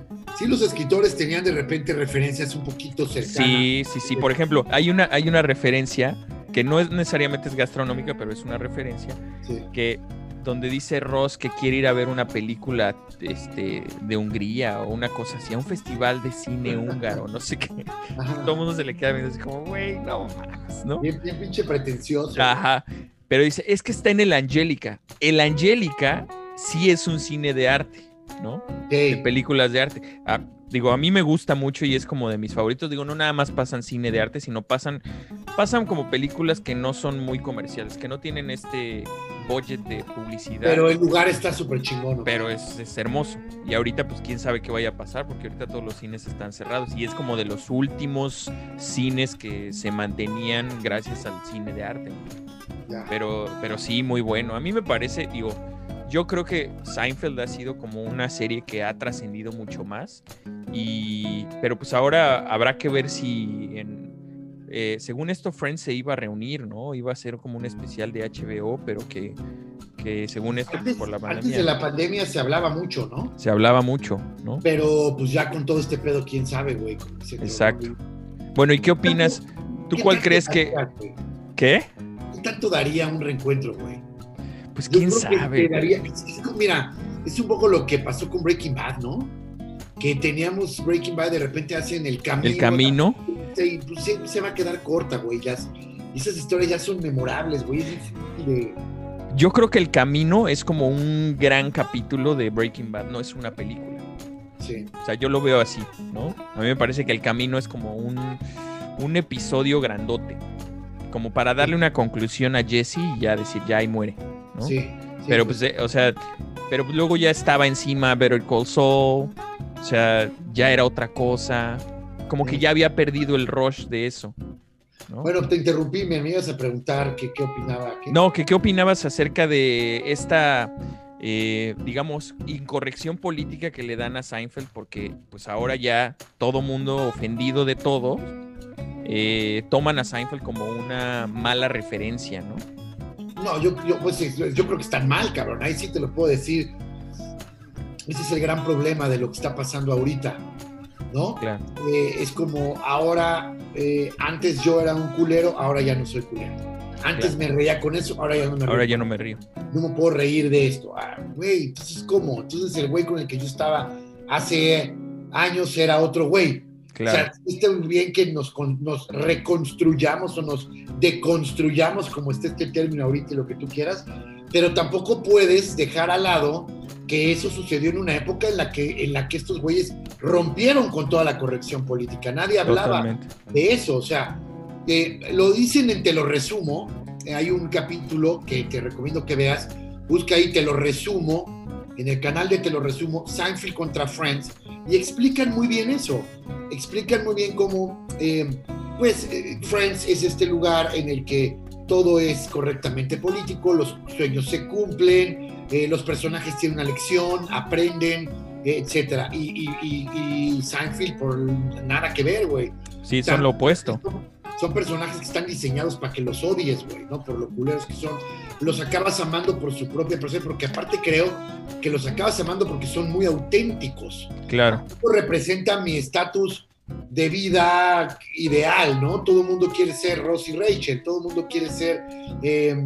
los escritores tenían de repente referencias un poquito cercanas. Sí, sí, sí. Por ejemplo, hay una, hay una referencia que no es necesariamente es gastronómica, pero es una referencia Sí. que donde dice Ross que quiere ir a ver una película este, de Hungría o una cosa así, a un festival de cine húngaro, no sé qué. Ajá. Todo el mundo se le queda viendo así como, güey, no mames, ¿no? Bien, bien pinche pretencioso. Ajá. Pero dice, es que está en el Angélica. El Angélica sí es un cine de arte, ¿no? de películas de arte. Ah, digo, a mí me gusta mucho y es como de mis favoritos. Digo, no nada más pasan cine de arte, sino pasan, pasan como películas que no son muy comerciales, que no tienen este budget de publicidad. Pero el lugar está súper chingón. ¿no? pero es, es hermoso. Y ahorita, pues quién sabe qué vaya a pasar, porque ahorita todos los cines están cerrados. Y es como de los últimos cines que se mantenían gracias al cine de arte. Ya. Pero, pero sí, muy bueno. A mí me parece, digo, yo creo que Seinfeld ha sido como una serie que ha trascendido mucho más. Y, pero pues ahora habrá que ver si en, eh, según esto Friends se iba a reunir, ¿no? Iba a ser como un especial de HBO, pero que, que según esto, pues, Antes, por la antes pandemia, de la pandemia se hablaba mucho, ¿no? se hablaba mucho, ¿no? Pero pues ya con todo este pedo, quién sabe, güey. Exacto. Bueno, ¿y qué opinas? ¿Tú ¿Qué cuál crees que... daría? ¿Qué? ¿Qué tanto daría un reencuentro, güey? Pues Yo quién creo que sabe. daría- como- mira, es un poco lo que pasó con Breaking Bad, ¿no? Que teníamos Breaking Bad, de repente hacen el camino. El camino. Y pues se, se va a quedar corta, güey. Ya, esas historias ya son memorables, güey. Es difícil de. Yo creo que el camino es como un gran capítulo de Breaking Bad, no es una película. Sí. O sea, yo lo veo así, ¿no? A mí me parece que el camino es como un, un episodio grandote. Como para darle una conclusión a Jesse y ya decir, ya ahí muere, ¿no? Sí. sí, Pero pues, eh, o sea, pero luego ya estaba encima Better Call Saul, o sea, ya era otra cosa, como que ya había perdido el rush de eso. Bueno, te interrumpí, me ibas a preguntar qué opinaba. No, que qué opinabas acerca de esta, eh, digamos, incorrección política que le dan a Seinfeld, porque pues ahora ya todo mundo ofendido de todo, eh, toman a Seinfeld como una mala referencia, ¿no? No, yo, yo, pues, yo creo que están mal, cabrón. Ahí sí te lo puedo decir. Ese es el gran problema de lo que está pasando ahorita, ¿no? Claro. Eh, es como ahora, eh, antes yo era un culero, ahora ya no soy culero. Antes me reía con eso, ahora ya no me río. Ahora ya no me río. No me puedo reír de esto. Ah, güey, entonces, ¿cómo? Entonces, el güey con el que yo estaba hace años era otro güey. Claro. O sea, bien que nos, nos reconstruyamos o nos deconstruyamos, como esté este término ahorita y lo que tú quieras, pero tampoco puedes dejar al lado que eso sucedió en una época en la que, en la que estos güeyes rompieron con toda la corrección política. Nadie hablaba de eso. O sea, eh, lo dicen en Te lo resumo. hay un capítulo que te recomiendo que veas. Busca ahí Te lo resumo. En el canal de Te lo resumo, Seinfeld contra Friends. Y explican muy bien eso. Explican muy bien cómo, eh, pues, eh, Friends es este lugar en el que todo es correctamente político, los sueños se cumplen, eh, los personajes tienen una lección, aprenden, etcétera. Y, y, Seinfeld, por nada que ver, güey. Sí, son lo opuesto. Son, personajes que están diseñados para que los odies, güey, ¿no? Por lo culeros que son. Los acabas amando por su propia persona, porque aparte creo que los acabas amando porque son muy auténticos. Claro. Esto representa mi estatus de vida ideal, ¿no? Todo el mundo quiere ser Ross y Rachel, todo el mundo quiere ser... Eh,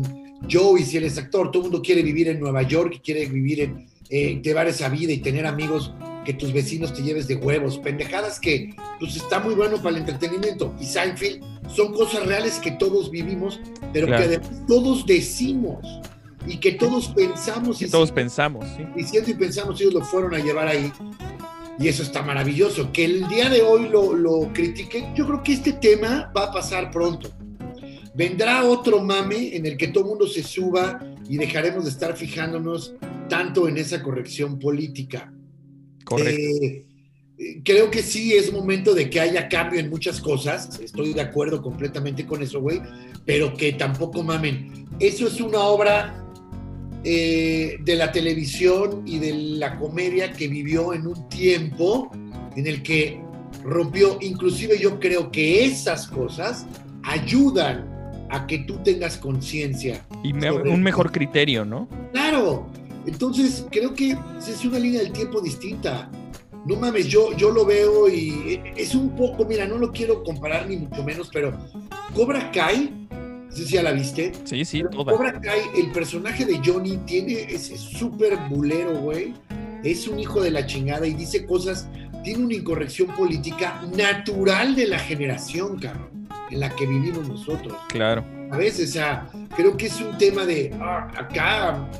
Joey, si eres actor, todo el mundo quiere vivir en Nueva York, quiere vivir en, eh, llevar esa vida y tener amigos que tus vecinos te lleves de huevos, pendejadas que pues está muy bueno para el entretenimiento. Y Seinfeld son cosas reales que todos vivimos, pero que además todos decimos y que todos pensamos. y todos pensamos, sí. Diciendo y pensamos, ellos lo fueron a llevar ahí. Y eso está maravilloso. Que el día de hoy lo, lo critiquen, yo creo que este tema va a pasar pronto. Vendrá otro mame en el que todo mundo se suba y dejaremos de estar fijándonos tanto en esa corrección política. Correcto. Eh, creo que sí es momento de que haya cambio en muchas cosas. Estoy de acuerdo completamente con eso, güey. Pero que tampoco mamen. Eso es una obra eh, de la televisión y de la comedia que vivió en un tiempo en el que rompió. Inclusive yo creo que esas cosas ayudan a que tú tengas conciencia. Y un mejor criterio, ¿no? Claro. Entonces, creo que es una línea del tiempo distinta. No mames, yo, yo lo veo y es un poco, mira, no lo quiero comparar ni mucho menos, pero Cobra Kai, no sé si ya la viste. Sí, sí, toda. Cobra Kai, el personaje de Johnny tiene ese súper bulero, güey. Es un hijo de la chingada y dice cosas, tiene una incorrección política natural de la generación, cabrón en la que vivimos nosotros. Claro. A veces, o sea, creo que es un tema de, ah, acá,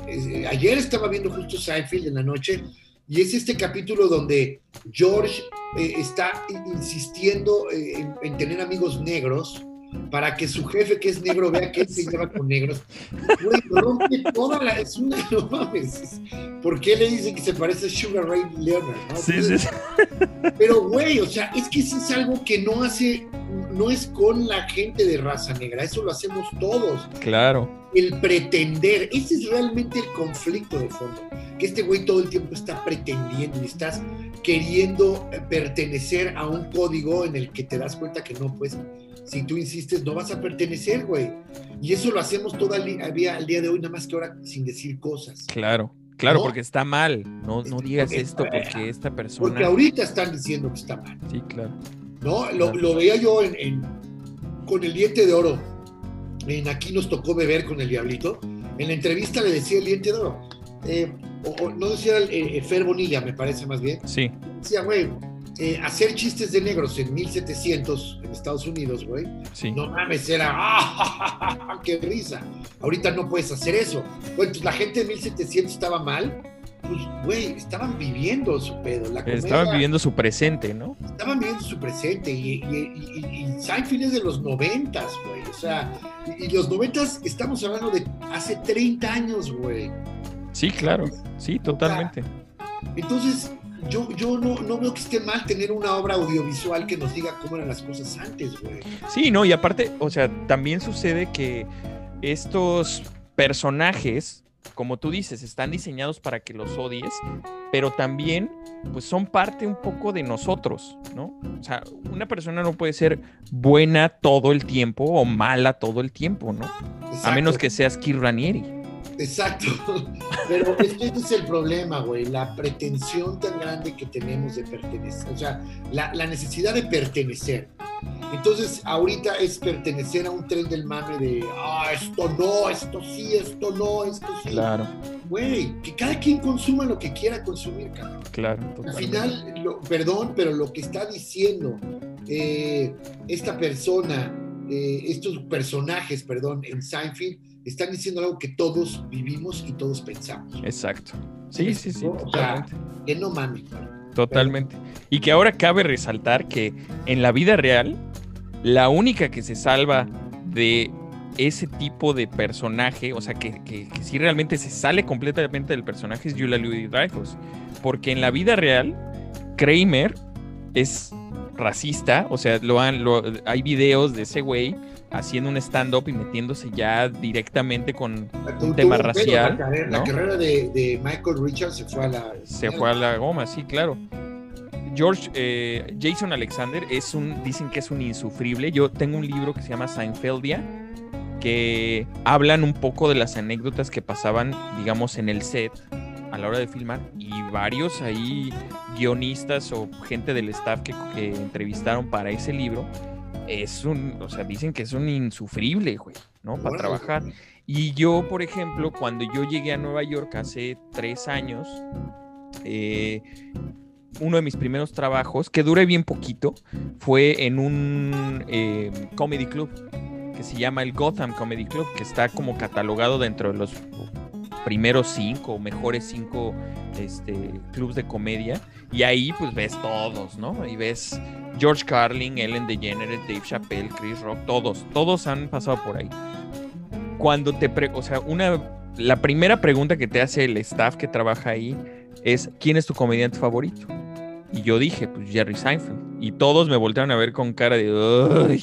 ayer estaba viendo justo Seinfeld en la noche y es este capítulo donde George eh, está insistiendo eh, en, tener amigos negros para que su jefe, que es negro, vea que él se lleva con negros. Güey, rompe toda la. Es una. No mames. ¿Por qué le dicen que se parece a Sugar Ray Leonard? Sí, sí. Pero, güey, o sea, es que eso es algo que no hace. No es con la gente de raza negra, eso lo hacemos todos. Claro. El pretender, ese es realmente el conflicto de fondo. Que este güey todo el tiempo está pretendiendo y estás queriendo pertenecer a un código en el que te das cuenta que no, pues si tú insistes, no vas a pertenecer, güey. Y eso lo hacemos todavía al día de hoy, nada más que ahora sin decir cosas. Claro, claro, porque está mal. No, no digas esto porque esta persona. Porque ahorita están diciendo que está mal. Sí, claro. No, lo, veía yo en, con el diente de oro. En aquí nos tocó beber con el diablito. En la entrevista le decía el diente de oro. Eh, o, no decía el, eh, Fer Bonilla, me parece más bien. Sí. Decía, güey, eh, hacer chistes de negros en 1700 en Estados Unidos, güey. Sí. No mames, era ¡ah! ¡Qué risa! Ahorita no puedes hacer eso. Bueno, pues la gente de 1700 estaba mal. Pues, güey, estaban viviendo su pedo. La estaban viviendo su presente, ¿no? Estaban viviendo su presente. Y, y, y, Seinfeld es de los noventas, güey. O sea, y, los noventas estamos hablando de hace 30 años, güey. Sí, claro, sí, totalmente. Entonces, yo, yo no, no, veo que esté mal tener una obra audiovisual que nos diga cómo eran las cosas antes, güey. Sí, no, y aparte, o sea, también sucede que estos personajes, como tú dices, están diseñados para que los odies, pero también, pues son parte un poco de nosotros, ¿no? O sea, una persona no puede ser buena todo el tiempo o mala todo el tiempo, ¿no? A menos que seas Kir Ranieri. Exacto, pero este es el problema, güey, la pretensión tan grande que tenemos de pertenecer, o sea, la, necesidad de pertenecer. Entonces, ahorita es pertenecer a un tren del mame de, ah, esto no, esto sí, esto no, esto sí. Claro. Güey, que cada quien consuma lo que quiera consumir, cabrón. Claro. Al final, perdón, pero lo que está diciendo eh, esta persona, eh, estos personajes, perdón, en Seinfeld, están diciendo algo que todos vivimos y todos pensamos. Exacto. Sí, sí, sí. O sea, que no mames. Totalmente. Y que ahora cabe resaltar que en la vida real, la única que se salva de ese tipo de personaje, o sea, que, que, sí realmente se sale completamente del personaje es Julia Louis Dreyfus. Porque en la vida real, Kramer es racista, o sea, lo han, hay videos de ese güey haciendo un stand-up y metiéndose ya directamente con un tema racial. La carrera, de, Michael Richards se fue a la... Se fue a la goma, sí, claro. George, eh, Jason Alexander es un, dicen que es un insufrible. Yo tengo un libro que se llama Seinfeldia, que hablan un poco de las anécdotas que pasaban, digamos, en el set a la hora de filmar y varios ahí guionistas o gente del staff que, que entrevistaron para ese libro es un, o sea, dicen que es un insufrible, güey, ¿no? Para trabajar. Y yo, por ejemplo, cuando yo llegué a Nueva York hace tres años, eh, uno de mis primeros trabajos, que duré bien poquito, fue en un eh, comedy club que se llama el Gotham Comedy Club, que está como catalogado dentro de los primeros cinco mejores cinco este, clubs de comedia. Y ahí pues ves todos, ¿no? Y ves George Carlin, Ellen DeGeneres, Dave Chappelle, Chris Rock, todos, todos han pasado por ahí. Cuando te, o sea, una, la primera pregunta que te hace el staff que trabaja ahí es, ¿quién es tu comediante favorito? Y yo dije, pues Jerry Seinfeld. Y todos me voltearon a ver con cara de,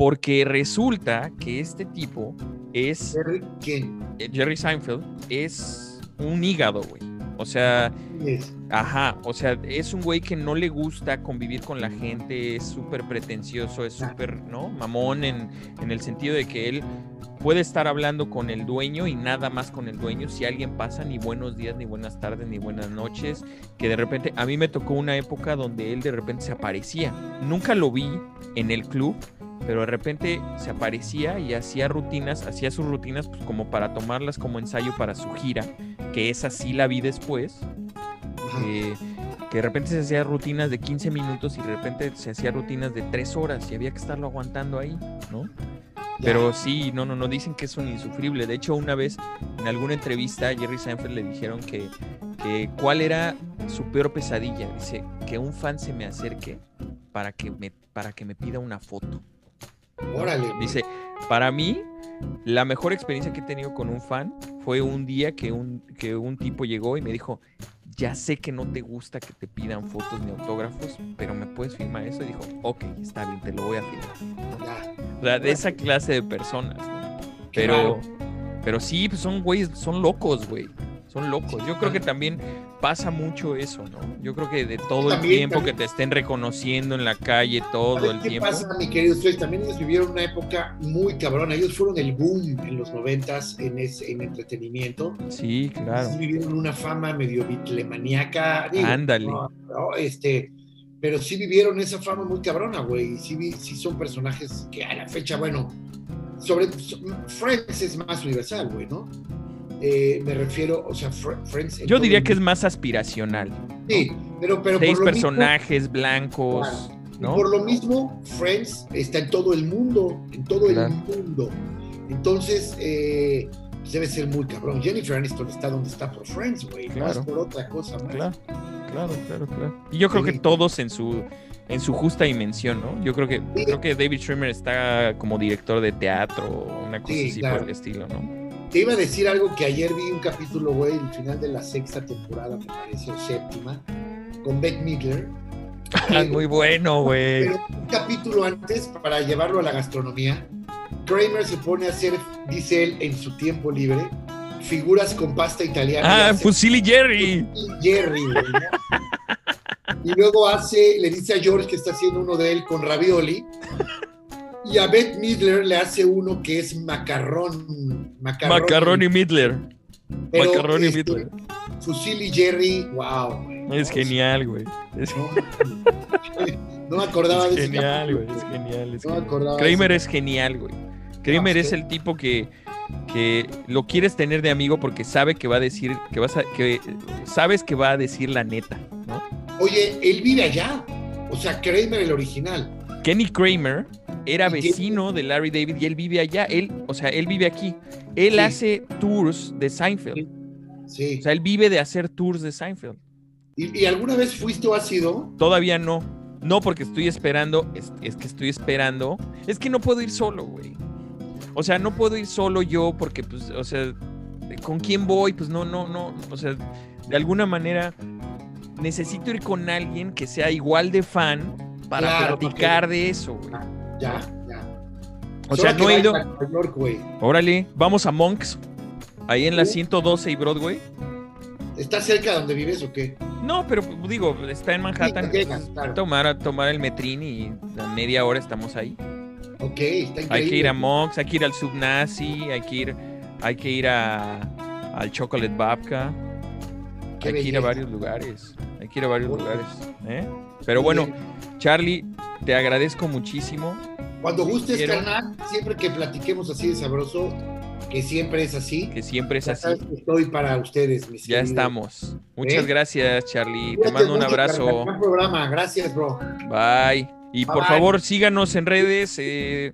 porque resulta que este tipo es... ¿Jerry quién? Eh, Jerry Seinfeld es un hígado, güey. O sea, ajá, o sea, es un güey que no le gusta convivir con la gente, es súper pretencioso, es súper, ¿no? Mamón en, en, el sentido de que él puede estar hablando con el dueño y nada más con el dueño. Si alguien pasa, ni buenos días, ni buenas tardes, ni buenas noches, que de repente, a mí me tocó una época donde él de repente se aparecía. Nunca lo vi en el club, pero de repente se aparecía y hacía rutinas, hacía sus rutinas pues como para tomarlas como ensayo para su gira, que esa sí la vi después, eh, que de repente se hacía rutinas de 15 minutos y de repente se hacía rutinas de 3 horas y había que estarlo aguantando ahí, ¿no? Pero sí, no, no, no, dicen que es un insufrible. De hecho, una vez en alguna entrevista a Jerry Seinfeld le dijeron que, que cuál era su peor pesadilla. Dice, que un fan se me acerque para que me, para que me pida una foto. Órale. Dice, para mí, la mejor experiencia que he tenido con un fan fue un día que un, que un tipo llegó y me dijo, ya sé que no te gusta que te pidan fotos ni autógrafos, pero me puedes firmar eso. Y dijo, ok, está bien, te lo voy a firmar. O sea, de esa clase de personas. Pero, pero sí, pues son güeyes, son locos, güey son locos. Yo creo que también pasa mucho eso, ¿no? Yo creo que de todo el tiempo que te estén reconociendo en la calle, todo el qué tiempo. pasa, mi querido ustedes? También ellos vivieron una época muy cabrona. Ellos fueron el boom en los noventas en, en entretenimiento. Sí, claro. Ellos vivieron una fama medio bitlemaníaca. Ándale. este, pero sí vivieron esa fama muy cabrona, güey. Sí, sí son personajes que a la fecha, bueno, sobre Friends es más universal, güey, ¿no? Eh, me refiero, o sea, Friends. Yo diría que es más aspiracional. Sí, pero, pero Seis personajes blancos. ¿no? por lo mismo, Friends está en todo el mundo, en todo el mundo. Entonces, eh, pues debe ser muy cabrón. Jennifer Aniston está donde está por Friends, güey, claro. no es por otra cosa más. Claro, claro, claro, claro. Y yo creo que todos en su en su justa dimensión, ¿no? Yo creo que creo que David Schwimmer está como director de teatro o una cosa así por el estilo, ¿no? Te iba a decir algo que ayer vi un capítulo, güey, el final de la sexta temporada, me parece, o séptima, con Beth Midler. Ah, muy bueno, güey. Pero un capítulo antes, para llevarlo a la gastronomía, Kramer se pone a hacer, dice él, en su tiempo libre, figuras con pasta italiana. Ah, Y hace- Fusili Jerry. Jerry, güey, ¿no? Y luego hace, le dice a George que está haciendo uno de él con ravioli. Y a Beth Midler le hace uno que es macarrón. Macarrón, Macaroni Midler. pero, macarroni este, Midler. Fusilli Jerry, wow. güey. Es genial, güey. Es, No, me acordaba es de ese genial, güey. Es genial. es No me acordaba Kramer es genial, güey. Kramer No, es el tipo que, que lo quieres tener de amigo porque sabe que va a decir, que vas a, que sabes que va a decir la neta, ¿no? Oye, él vive allá. O sea, Kramer el original. Kenny Kramer era vecino de Larry David y él vive allá. Él, o sea, él vive aquí. Él Sí. hace tours de Seinfeld. Sí. O sea, él vive de hacer tours de Seinfeld. ¿Y, y alguna vez fuiste o has ido? Todavía no. No, porque estoy esperando. Es, es que estoy esperando. Es que no puedo ir solo, güey. O sea, no puedo ir solo yo porque, pues, o sea, ¿con quién voy? Pues no, no, no. O sea, de alguna manera necesito ir con alguien que sea igual de fan para Claro, platicar de eso, güey. Ya, ya. O Solo sea, no he ido. York. Órale, vamos a Monks. Ahí en la Uh. 112 y Broadway. ¿Estás cerca de donde vives o qué? No, pero digo, está en Manhattan. Sí, llegas, claro. tomar, tomar el metrín y a media hora estamos ahí. Ok, está increíble. Hay que ir a Mox, hay que ir al Subnazi, hay que ir, hay que ir a, al Chocolate Babka, hay que ir a varios lugares, hay que ir a varios lugares. ¿eh? Pero bueno. Charlie, te agradezco muchísimo. Cuando gustes, quiero. carnal, siempre que platiquemos así de sabroso, que siempre es así, Que siempre es ya así. sabes que estoy para ustedes, mis Ya queridos. estamos. Muchas ¿Eh? gracias, Charlie. Te mando un abrazo. Buen programa, gracias, bro. Bye. Y por Bye. favor, síganos en redes. eh,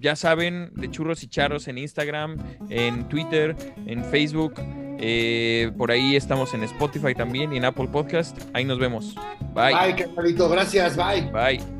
ya saben, de churros y charros en Instagram, en Twitter, en Facebook. Eh, por ahí estamos en Spotify también y en Apple Podcast. Ahí nos vemos. Bye. Bye, carnalito, gracias, bye. Bye.